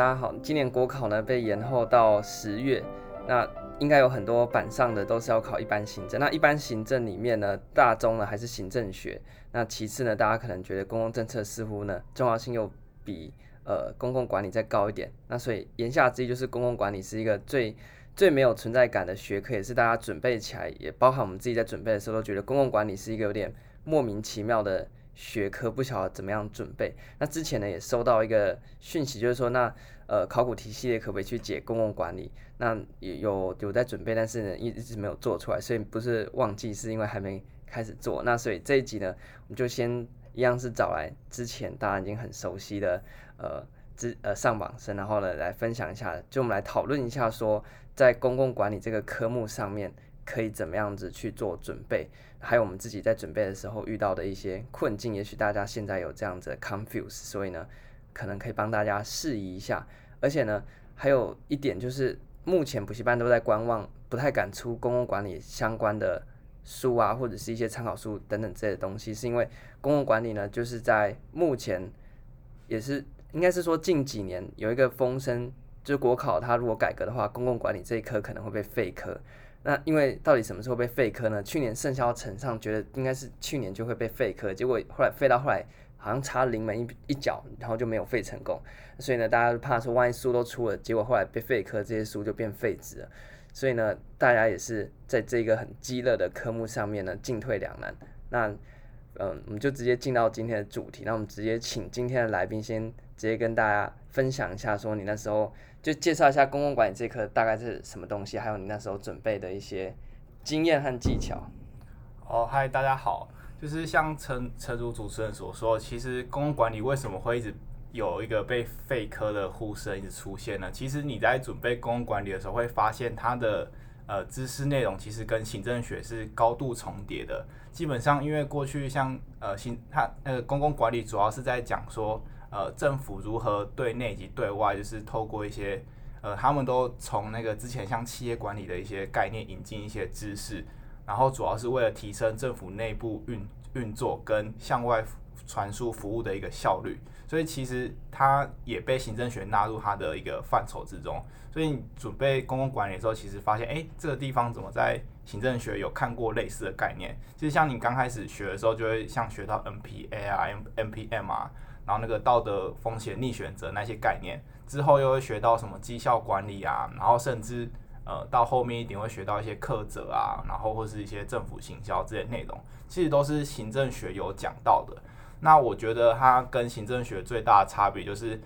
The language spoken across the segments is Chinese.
大家好。今年国考呢被延后到十月，那应该有很多板上的都是要考一般行政。那一般行政里面呢，大宗呢还是行政学。那其次呢，大家可能觉得公共政策似乎呢重要性又比呃公共管理再高一点。那所以言下之意就是公共管理是一个最最没有存在感的学科，也是大家准备起来，也包含我们自己在准备的时候都觉得公共管理是一个有点莫名其妙的。学科不晓得怎么样准备。那之前呢也收到一个讯息，就是说那呃考古题系列可不可以去解公共管理？那也有有在准备，但是呢一一直没有做出来，所以不是忘记，是因为还没开始做。那所以这一集呢，我们就先一样是找来之前大家已经很熟悉的呃之呃上榜生，然后呢来分享一下，就我们来讨论一下说在公共管理这个科目上面。可以怎么样子去做准备？还有我们自己在准备的时候遇到的一些困境，也许大家现在有这样子的 confuse，所以呢，可能可以帮大家释疑一下。而且呢，还有一点就是，目前补习班都在观望，不太敢出公共管理相关的书啊，或者是一些参考书等等这些东西，是因为公共管理呢，就是在目前也是应该是说近几年有一个风声，就是国考它如果改革的话，公共管理这一科可能会被废科。那因为到底什么时候被废科呢？去年盛嚣呈上觉得应该是去年就会被废科，结果后来废到后来好像差临门一一脚，然后就没有废成功。所以呢，大家怕说万一书都出了，结果后来被废科，这些书就变废纸了。所以呢，大家也是在这个很激烈的科目上面呢进退两难。那嗯，我们就直接进到今天的主题。那我们直接请今天的来宾先直接跟大家分享一下，说你那时候。就介绍一下公共管理这科大概是什么东西，还有你那时候准备的一些经验和技巧。哦，嗨，大家好，就是像陈陈如主持人所说，其实公共管理为什么会一直有一个被废科的呼声一直出现呢？其实你在准备公共管理的时候，会发现它的呃知识内容其实跟行政学是高度重叠的。基本上，因为过去像呃行它呃公共管理主要是在讲说。呃，政府如何对内及对外，就是透过一些呃，他们都从那个之前像企业管理的一些概念引进一些知识，然后主要是为了提升政府内部运运作跟向外传输服务的一个效率，所以其实它也被行政学纳入它的一个范畴之中。所以你准备公共管理的时候，其实发现，哎，这个地方怎么在行政学有看过类似的概念？其实像你刚开始学的时候，就会像学到 NPA 啊、MPM 啊。然后那个道德风险逆选择那些概念，之后又会学到什么绩效管理啊，然后甚至呃到后面一点会学到一些课责啊，然后或是一些政府行销这些内容，其实都是行政学有讲到的。那我觉得它跟行政学最大的差别就是，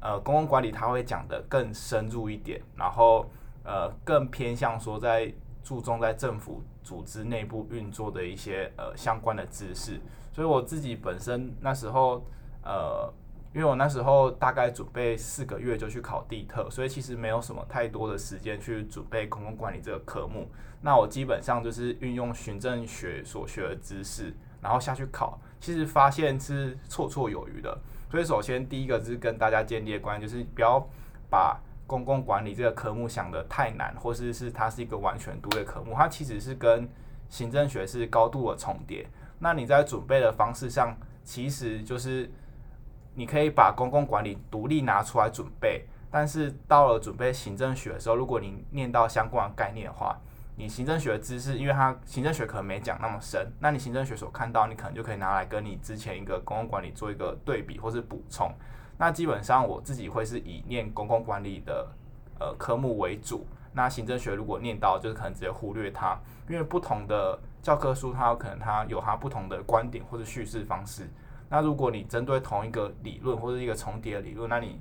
呃，公共管理它会讲得更深入一点，然后呃更偏向说在注重在政府组织内部运作的一些呃相关的知识。所以我自己本身那时候。呃，因为我那时候大概准备四个月就去考地特，所以其实没有什么太多的时间去准备公共管理这个科目。那我基本上就是运用行政学所学的知识，然后下去考，其实发现是绰绰有余的。所以首先第一个就是跟大家建立的关系，就是不要把公共管理这个科目想得太难，或是是它是一个完全独立科目，它其实是跟行政学是高度的重叠。那你在准备的方式上，其实就是。你可以把公共管理独立拿出来准备，但是到了准备行政学的时候，如果你念到相关的概念的话，你行政学的知识，因为它行政学可能没讲那么深，那你行政学所看到，你可能就可以拿来跟你之前一个公共管理做一个对比或是补充。那基本上我自己会是以念公共管理的呃科目为主，那行政学如果念到，就是可能直接忽略它，因为不同的教科书它有可能它有它不同的观点或者叙事方式。那如果你针对同一个理论或者一个重叠的理论，那你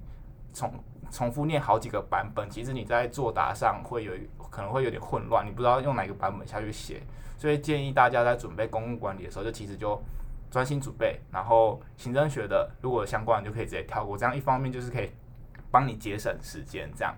重重复念好几个版本，其实你在作答上会有可能会有点混乱，你不知道用哪个版本下去写。所以建议大家在准备公共管理的时候，就其实就专心准备，然后行政学的如果相关的就可以直接跳过。这样一方面就是可以帮你节省时间。这样，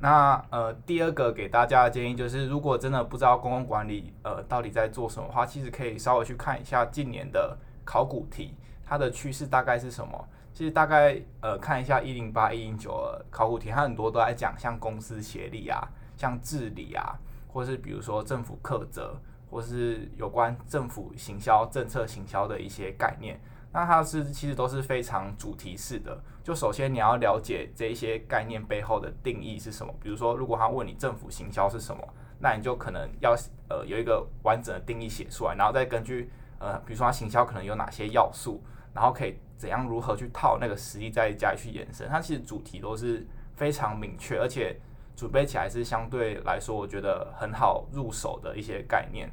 那呃第二个给大家的建议就是，如果真的不知道公共管理呃到底在做什么的话，其实可以稍微去看一下近年的考古题。它的趋势大概是什么？其实大概呃看一下一零八一零九考古题，它很多都在讲像公司协力啊，像治理啊，或是比如说政府课责，或是有关政府行销政策行销的一些概念。那它是其实都是非常主题式的。就首先你要了解这一些概念背后的定义是什么。比如说，如果他问你政府行销是什么，那你就可能要呃有一个完整的定义写出来，然后再根据呃比如说它行销可能有哪些要素，然后可以怎样如何去套那个实例在家里去延伸。它其实主题都是非常明确，而且准备起来是相对来说我觉得很好入手的一些概念。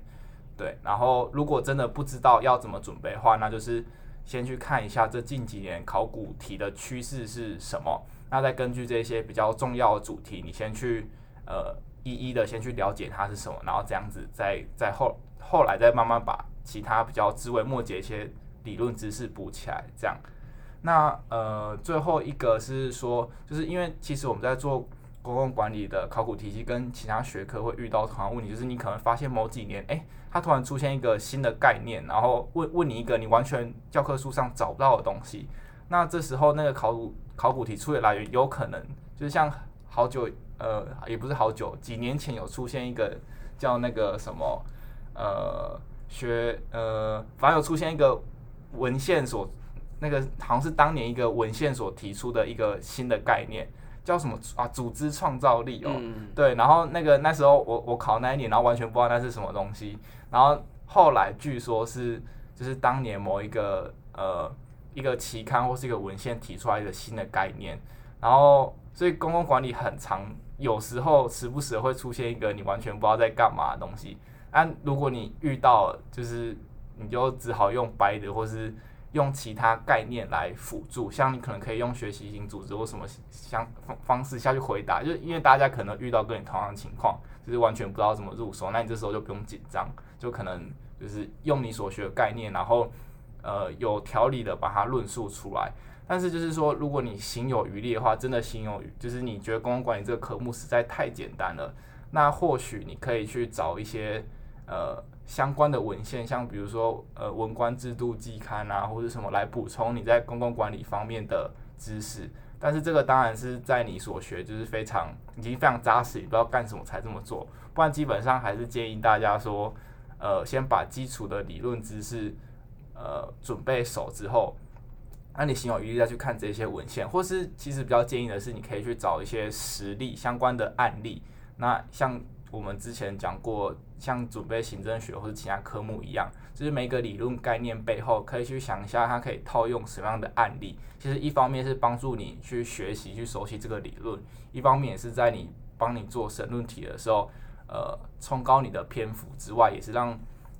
对，然后如果真的不知道要怎么准备的话，那就是先去看一下这近几年考古题的趋势是什么，那再根据这些比较重要的主题，你先去呃一一的先去了解它是什么，然后这样子再再后后来再慢慢把其他比较枝微末节一些理论知识补起来，这样。那呃最后一个是说，就是因为其实我们在做公共管理的考古题系，跟其他学科会遇到同样问题，就是你可能发现某几年，哎。它突然出现一个新的概念，然后问问你一个你完全教科书上找不到的东西，那这时候那个考古考古题出的来源有可能就是像好久呃也不是好久几年前有出现一个叫那个什么呃学呃反正有出现一个文献所那个好像是当年一个文献所提出的一个新的概念。叫什么啊？组织创造力哦，嗯、对，然后那个那时候我我考那一年，然后完全不知道那是什么东西，然后后来据说是就是当年某一个呃一个期刊或是一个文献提出来的新的概念，然后所以公共管理很长，有时候时不时会出现一个你完全不知道在干嘛的东西，但如果你遇到就是你就只好用白的或是。用其他概念来辅助，像你可能可以用学习型组织或什么相方方式下去回答，就是因为大家可能遇到跟你同样的情况，就是完全不知道怎么入手，那你这时候就不用紧张，就可能就是用你所学的概念，然后呃有条理的把它论述出来。但是就是说，如果你行有余力的话，真的行有余，就是你觉得公共管理这个科目实在太简单了，那或许你可以去找一些呃。相关的文献，像比如说呃文官制度季刊啊，或者什么来补充你在公共管理方面的知识。但是这个当然是在你所学就是非常已经非常扎实，你不知道干什么才这么做。不然基本上还是建议大家说，呃先把基础的理论知识呃准备熟之后，那你行有余力再去看这些文献，或是其实比较建议的是你可以去找一些实例相关的案例。那像。我们之前讲过，像准备行政学或者其他科目一样，就是每个理论概念背后可以去想一下，它可以套用什么样的案例。其实一方面是帮助你去学习、去熟悉这个理论，一方面也是在你帮你做申论题的时候，呃，冲高你的篇幅之外，也是让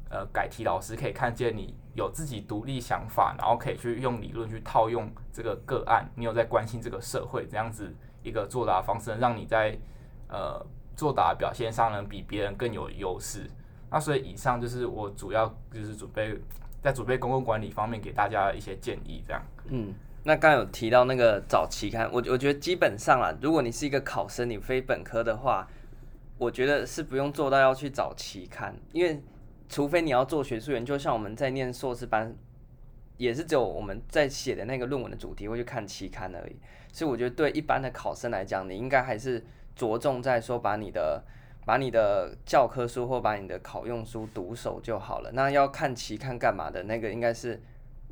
呃改题老师可以看见你有自己独立想法，然后可以去用理论去套用这个个案，你有在关心这个社会这样子一个作答方式，让你在呃。作答表现上能比别人更有优势，那所以以上就是我主要就是准备在准备公共管理方面给大家一些建议，这样。嗯，那刚有提到那个找期刊，我我觉得基本上啊，如果你是一个考生，你非本科的话，我觉得是不用做到要去找期刊，因为除非你要做学术研究，像我们在念硕士班，也是只有我们在写的那个论文的主题会去看期刊而已。所以我觉得对一般的考生来讲，你应该还是。着重在说把你的把你的教科书或把你的考用书读熟就好了。那要看期刊干嘛的？那个应该是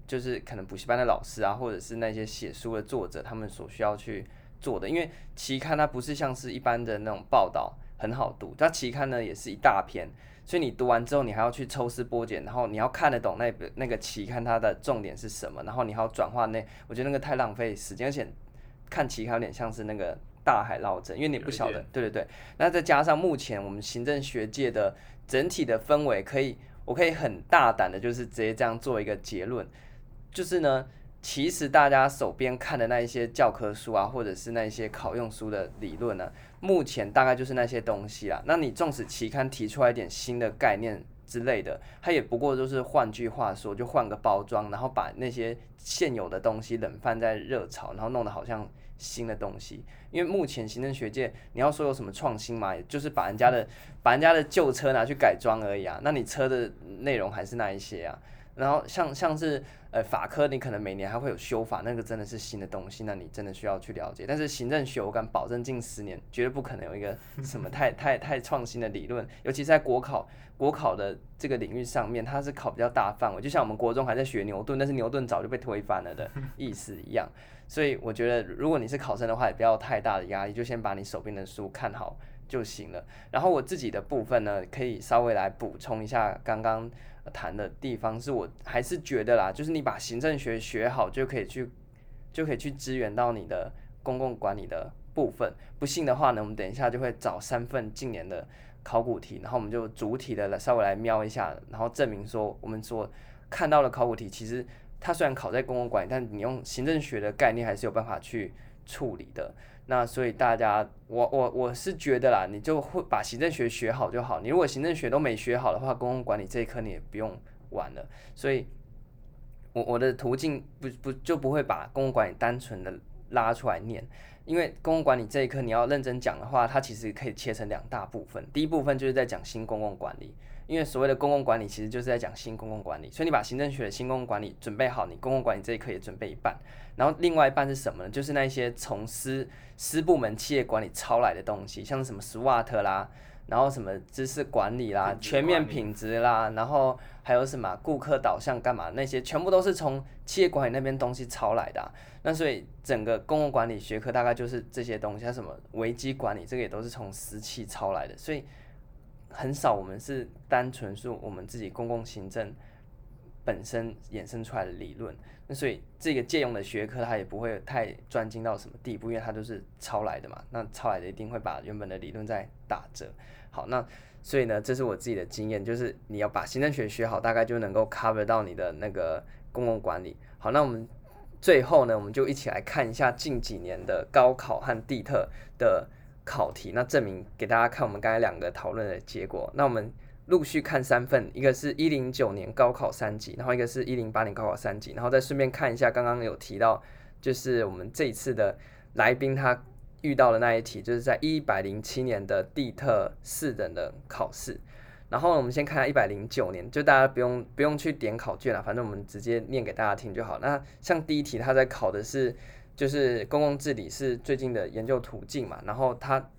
就是可能补习班的老师啊，或者是那些写书的作者他们所需要去做的。因为期刊它不是像是一般的那种报道很好读，它期刊呢也是一大篇，所以你读完之后你还要去抽丝剥茧，然后你要看得懂那那个期刊它的重点是什么，然后你还要转化那，我觉得那个太浪费时间，而且看期刊有点像是那个。大海捞针，因为你不晓得，对对对。那再加上目前我们行政学界的整体的氛围，可以，我可以很大胆的，就是直接这样做一个结论，就是呢，其实大家手边看的那一些教科书啊，或者是那一些考用书的理论呢，目前大概就是那些东西啦。那你纵使期刊提出来一点新的概念之类的，它也不过就是换句话说，就换个包装，然后把那些现有的东西冷饭在热炒，然后弄得好像。新的东西，因为目前行政学界，你要说有什么创新嘛，就是把人家的把人家的旧车拿去改装而已啊。那你车的内容还是那一些啊。然后像像是呃法科，你可能每年还会有修法，那个真的是新的东西，那你真的需要去了解。但是行政学，我敢保证近十年绝对不可能有一个 什么太太太创新的理论，尤其是在国考国考的这个领域上面，它是考比较大范围，就像我们国中还在学牛顿，但是牛顿早就被推翻了的意思一样。所以我觉得，如果你是考生的话，也不要太大的压力，就先把你手边的书看好就行了。然后我自己的部分呢，可以稍微来补充一下刚刚。谈的地方是我还是觉得啦，就是你把行政学学好就可以去，就可以去支援到你的公共管理的部分。不信的话呢，我们等一下就会找三份近年的考古题，然后我们就主体的来稍微来瞄一下，然后证明说我们所看到的考古题其实它虽然考在公共管理，但你用行政学的概念还是有办法去处理的。那所以大家，我我我是觉得啦，你就会把行政学学好就好。你如果行政学都没学好的话，公共管理这一科你也不用玩了。所以，我我的途径不不就不会把公共管理单纯的拉出来念，因为公共管理这一科你要认真讲的话，它其实可以切成两大部分。第一部分就是在讲新公共管理。因为所谓的公共管理，其实就是在讲新公共管理，所以你把行政学的新公共管理准备好，你公共管理这一课也准备一半，然后另外一半是什么呢？就是那些从私私部门企业管理抄来的东西，像什么 SWOT 啦，然后什么知识管理啦、全面品质啦，然后还有什么顾客导向干嘛，那些全部都是从企业管理那边东西抄来的啊。那所以整个公共管理学科大概就是这些东西，像什么危机管理，这个也都是从私企抄来的，所以。很少，我们是单纯是我们自己公共行政本身衍生出来的理论，那所以这个借用的学科它也不会太专精到什么地步，因为它都是抄来的嘛。那抄来的一定会把原本的理论再打折。好，那所以呢，这是我自己的经验，就是你要把行政学学好，大概就能够 cover 到你的那个公共管理。好，那我们最后呢，我们就一起来看一下近几年的高考和地特的。考题，那证明给大家看我们刚才两个讨论的结果。那我们陆续看三份，一个是一零九年高考三级，然后一个是一零八年高考三级，然后再顺便看一下刚刚有提到，就是我们这一次的来宾他遇到的那一题，就是在一百零七年的地特四等的考试。然后我们先看下一百零九年，就大家不用不用去点考卷了，反正我们直接念给大家听就好。那像第一题，他在考的是。就是公共治理是最近的研究途径嘛，然后他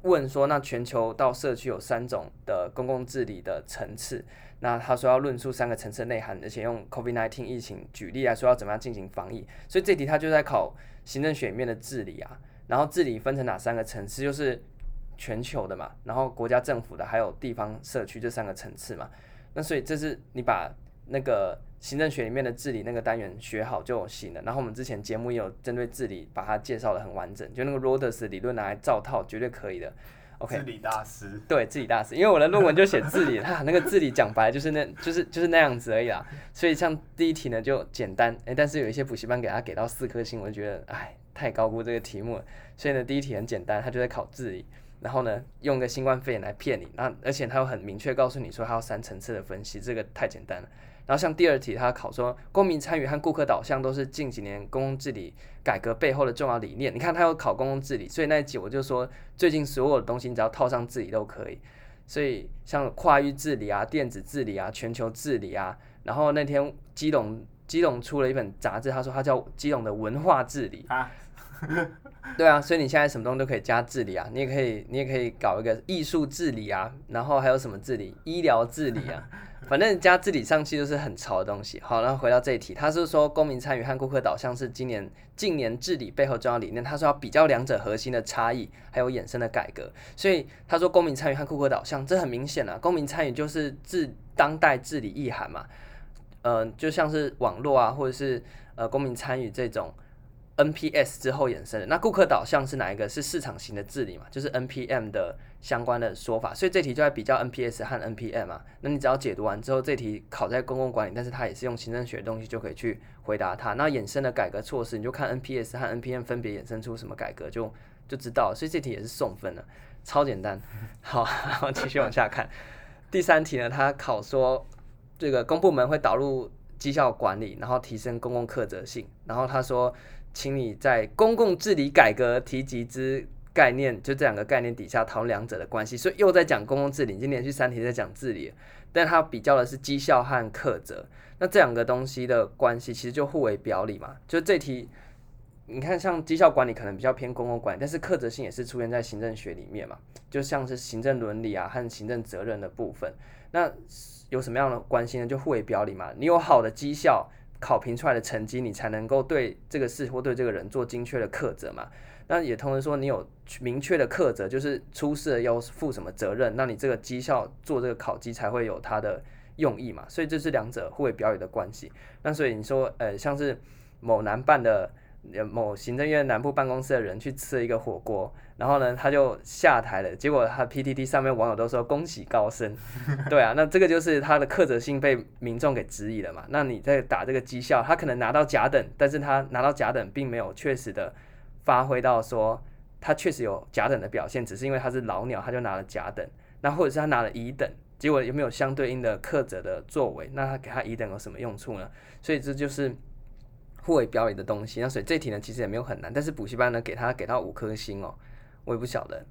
问说，那全球到社区有三种的公共治理的层次，那他说要论述三个层次内涵，而且用 COVID-19 疫情举例来说要怎么样进行防疫，所以这题他就在考行政学里面的治理啊，然后治理分成哪三个层次，就是全球的嘛，然后国家政府的，还有地方社区这三个层次嘛，那所以这是你把那个。行政学里面的治理那个单元学好就行了。然后我们之前节目也有针对治理把它介绍的很完整，就那个 Rhodes 理论拿来照套绝对可以的。OK，治理大师。对，治理大师，因为我的论文就写治理，他那个治理讲白就是那，就是就是那样子而已啦。所以像第一题呢就简单，诶，但是有一些补习班给他给到四颗星，我就觉得哎太高估这个题目了。所以呢第一题很简单，他就在考治理，然后呢用个新冠肺炎来骗你，那而且他又很明确告诉你说他要三层次的分析，这个太简单了。然后像第二题，他考说公民参与和顾客导向都是近几年公共治理改革背后的重要理念。你看他有考公共治理，所以那一集我就说，最近所有的东西你只要套上治理都可以。所以像跨域治理啊、电子治理啊、全球治理啊，然后那天基隆基隆出了一本杂志，他说他叫基隆的文化治理啊。对啊，所以你现在什么东西都可以加治理啊，你也可以你也可以搞一个艺术治理啊，然后还有什么治理？医疗治理啊。反正加治理上去就是很潮的东西。好，然后回到这一题，他是说公民参与和顾客导向是今年近年治理背后重要理念。他说要比较两者核心的差异，还有衍生的改革。所以他说公民参与和顾客导向，这很明显啊，公民参与就是治当代治理意涵嘛。嗯、呃，就像是网络啊，或者是呃公民参与这种。NPS 之后衍生的，那顾客导向是哪一个？是市场型的治理嘛？就是 NPM 的相关的说法，所以这题就在比较 NPS 和 NPM 嘛。那你只要解读完之后，这题考在公共管理，但是它也是用行政学的东西就可以去回答它。那衍生的改革措施，你就看 NPS 和 NPM 分别衍生出什么改革，就就知道。所以这题也是送分的，超简单。好，继续往下看。第三题呢，它考说这个公部门会导入绩效管理，然后提升公共课责性，然后他说。请你在公共治理改革提及之概念，就这两个概念底下讨论两者的关系，所以又在讲公共治理，已经连续三题在讲治理，但它比较的是绩效和课责，那这两个东西的关系其实就互为表里嘛，就这题。你看，像绩效管理可能比较偏公共管理，但是课责性也是出现在行政学里面嘛，就像是行政伦理啊和行政责任的部分。那有什么样的关系呢？就互为表里嘛。你有好的绩效，考评出来的成绩，你才能够对这个事或对这个人做精确的苛责嘛。那也同时说，你有明确的苛责，就是出事了要负什么责任，那你这个绩效做这个考绩才会有它的用意嘛。所以这是两者互为表里的关系。那所以你说，呃，像是某男办的。某行政院南部办公室的人去吃了一个火锅，然后呢，他就下台了。结果他 PTT 上面网友都说恭喜高升，对啊，那这个就是他的克责性被民众给质疑了嘛。那你在打这个绩效，他可能拿到甲等，但是他拿到甲等并没有确实的发挥到说他确实有甲等的表现，只是因为他是老鸟，他就拿了甲等。那或者是他拿了乙等，结果有没有相对应的克责的作为？那他给他乙等有什么用处呢？所以这就是。互为表里的东西，那所以这题呢其实也没有很难，但是补习班呢给他给到五颗星哦，我也不晓得，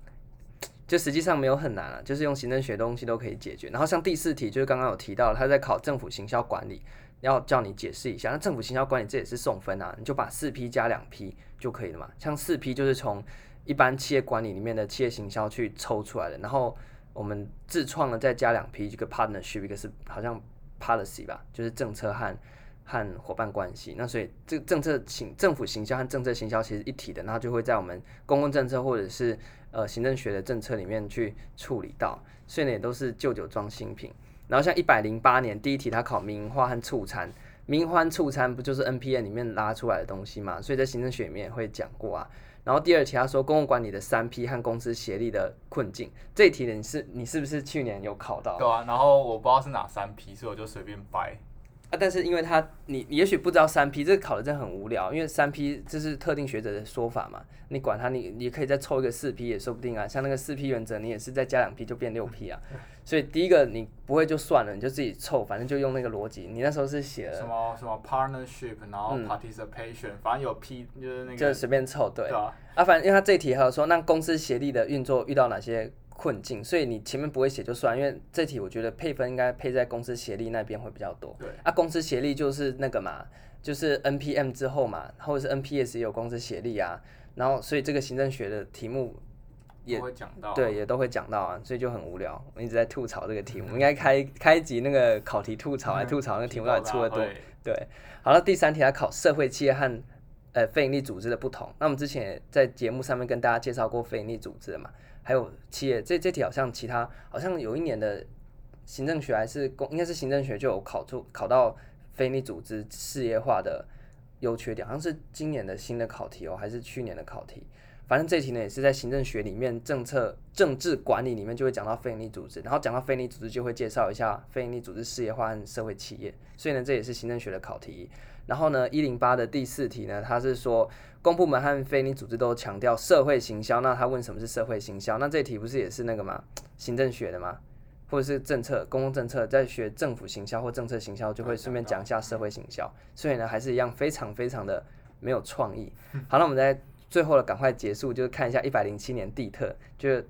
就实际上没有很难啊，就是用行政学东西都可以解决。然后像第四题就是刚刚有提到，他在考政府行销管理，要叫你解释一下，那政府行销管理这也是送分啊，你就把四 P 加两 P 就可以了嘛。像四 P 就是从一般企业管理里面的企业行销去抽出来的，然后我们自创的再加两 P，这个 partnership 一个是好像 policy 吧，就是政策和。和伙伴关系，那所以这个政策行政府行销和政策行销其实一体的，那就会在我们公共政策或者是呃行政学的政策里面去处理到，所以呢也都是旧酒装新品。然后像一百零八年第一题，它考民营化和促餐，民营化促餐不就是 NPM 里面拉出来的东西嘛？所以在行政学里面也会讲过啊。然后第二题他说公共管理的三 P 和公司协力的困境，这一题呢你是你是不是去年有考到？对啊，然后我不知道是哪三 P，所以我就随便掰。啊，但是因为他你你也许不知道三 P 这个考的真的很无聊，因为三 P 这是特定学者的说法嘛，你管他，你你可以再凑一个四 P 也说不定啊，像那个四 P 原则，你也是再加两 P 就变六 P 啊，所以第一个你不会就算了，你就自己凑，反正就用那个逻辑。你那时候是写了什么什么 partnership，然后 participation，、嗯、反正有 P 就是那个，就随便凑对，对啊，啊，反正因为他这题还有说，那公司协力的运作遇到哪些？困境，所以你前面不会写就算，因为这题我觉得配分应该配在公司协力那边会比较多。对啊，公司协力就是那个嘛，就是 NPM 之后嘛，或者是 NPS 也有公司协力啊，然后所以这个行政学的题目也会讲到，对，也都会讲到啊，所以就很无聊。我一直在吐槽这个题目，应该开开一集那个考题吐槽来吐槽那个题目到底出的多。对，好了，第三题来考社会企业和呃非营利组织的不同。那我们之前也在节目上面跟大家介绍过非营利组织的嘛。还有企业，这这题好像其他好像有一年的行政学还是公，应该是行政学就有考出考到非你组织事业化的优缺点，好像是今年的新的考题哦，还是去年的考题？反正这题呢也是在行政学里面政策政治管理里面就会讲到非营利组织，然后讲到非营利组织就会介绍一下非营利组织事业化和社会企业，所以呢这也是行政学的考题。然后呢一零八的第四题呢，它是说。公部门和非营利组织都强调社会行销，那他问什么是社会行销？那这题不是也是那个吗？行政学的吗？或者是政策、公共政策，在学政府行销或政策行销，就会顺便讲一下社会行销。所以呢，还是一样非常非常的没有创意。好，那我们在最后的赶快结束，就是看一下一百零七年地特，就是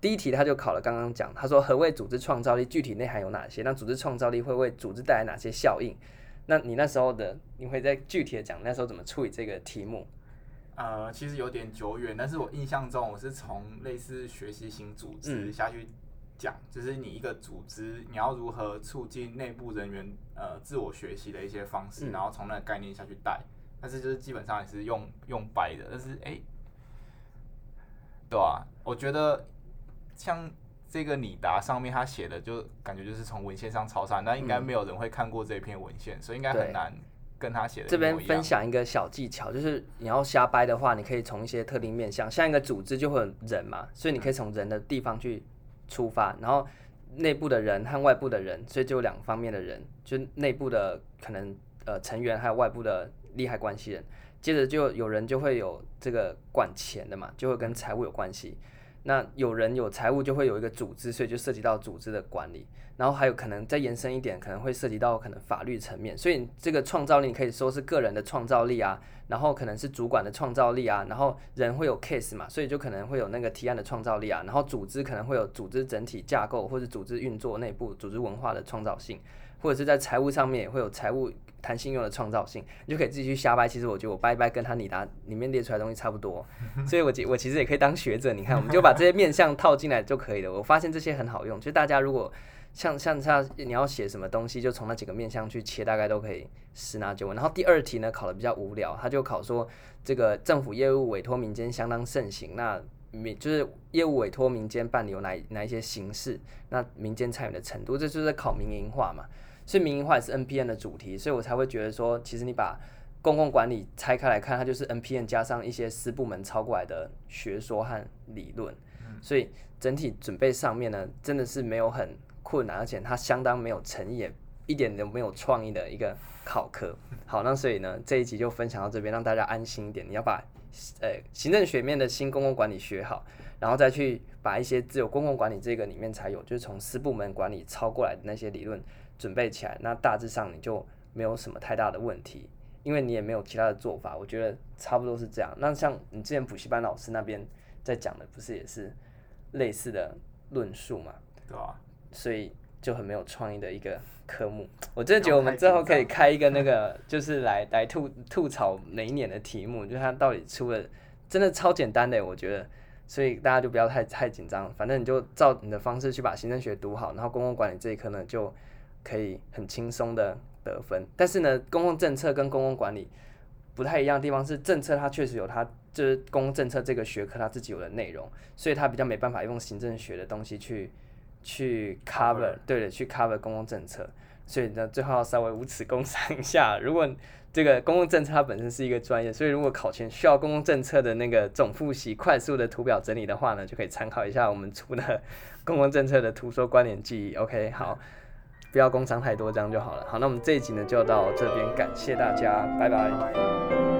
第一题他就考了，刚刚讲，他说何谓组织创造力？具体内涵有哪些？那组织创造力会为组织带来哪些效应？那你那时候的，你会在具体的讲那时候怎么处理这个题目？呃，其实有点久远，但是我印象中我是从类似学习型组织下去讲，嗯、就是你一个组织，你要如何促进内部人员呃自我学习的一些方式，嗯、然后从那个概念下去带，但是就是基本上也是用用掰的，但是哎、欸，对啊，我觉得像这个你答上面他写的，就感觉就是从文献上抄上，那应该没有人会看过这篇文献，嗯、所以应该很难。跟他写的这边分享一个小技巧，就是你要瞎掰的话，你可以从一些特定面向，像一个组织就会有人嘛，所以你可以从人的地方去出发，然后内部的人和外部的人，所以就有两方面的人，就内部的可能呃成员，还有外部的利害关系人，接着就有人就会有这个管钱的嘛，就会跟财务有关系，那有人有财务就会有一个组织，所以就涉及到组织的管理。然后还有可能再延伸一点，可能会涉及到可能法律层面。所以这个创造力可以说是个人的创造力啊，然后可能是主管的创造力啊，然后人会有 case 嘛，所以就可能会有那个提案的创造力啊。然后组织可能会有组织整体架构或者组织运作内部组织文化的创造性，或者是在财务上面也会有财务弹性用的创造性。你就可以自己去瞎掰。其实我觉得我掰一掰跟他你答里面列出来的东西差不多，所以我我其实也可以当学者。你看，我们就把这些面向套进来就可以了。我发现这些很好用，就大家如果。像像像你要写什么东西，就从那几个面向去切，大概都可以十拿九稳。然后第二题呢，考的比较无聊，他就考说这个政府业务委托民间相当盛行，那民就是业务委托民间办理有哪哪一些形式，那民间参与的程度，这就是考民营化嘛。所以民营化也是 NPN 的主题，所以我才会觉得说，其实你把公共管理拆开来看，它就是 NPN 加上一些私部门抄过来的学说和理论，所以整体准备上面呢，真的是没有很。困难，而且它相当没有诚意，一点都没有创意的一个考科。好，那所以呢，这一集就分享到这边，让大家安心一点。你要把呃行政学面的新公共管理学好，然后再去把一些只有公共管理这个里面才有，就是从私部门管理抄过来的那些理论准备起来，那大致上你就没有什么太大的问题，因为你也没有其他的做法。我觉得差不多是这样。那像你之前补习班老师那边在讲的，不是也是类似的论述嘛？对啊。所以就很没有创意的一个科目，我真的觉得我们之后可以开一个那 个，就是来来吐吐槽每一年的题目，就是它到底出了真的超简单的，我觉得，所以大家就不要太太紧张，反正你就照你的方式去把行政学读好，然后公共管理这一科呢就可以很轻松的得分。但是呢，公共政策跟公共管理不太一样的地方是，政策它确实有它就是公共政策这个学科它自己有的内容，所以它比较没办法用行政学的东西去。去 cover，对的，去 cover 公共政策，所以呢，最后要稍微无耻工商 一下。如果这个公共政策它本身是一个专业，所以如果考前需要公共政策的那个总复习、快速的图表整理的话呢，就可以参考一下我们出的公共政策的图说关联记忆。OK，好，不要工商太多，这样就好了。好，那我们这一集呢就到这边，感谢大家，拜拜。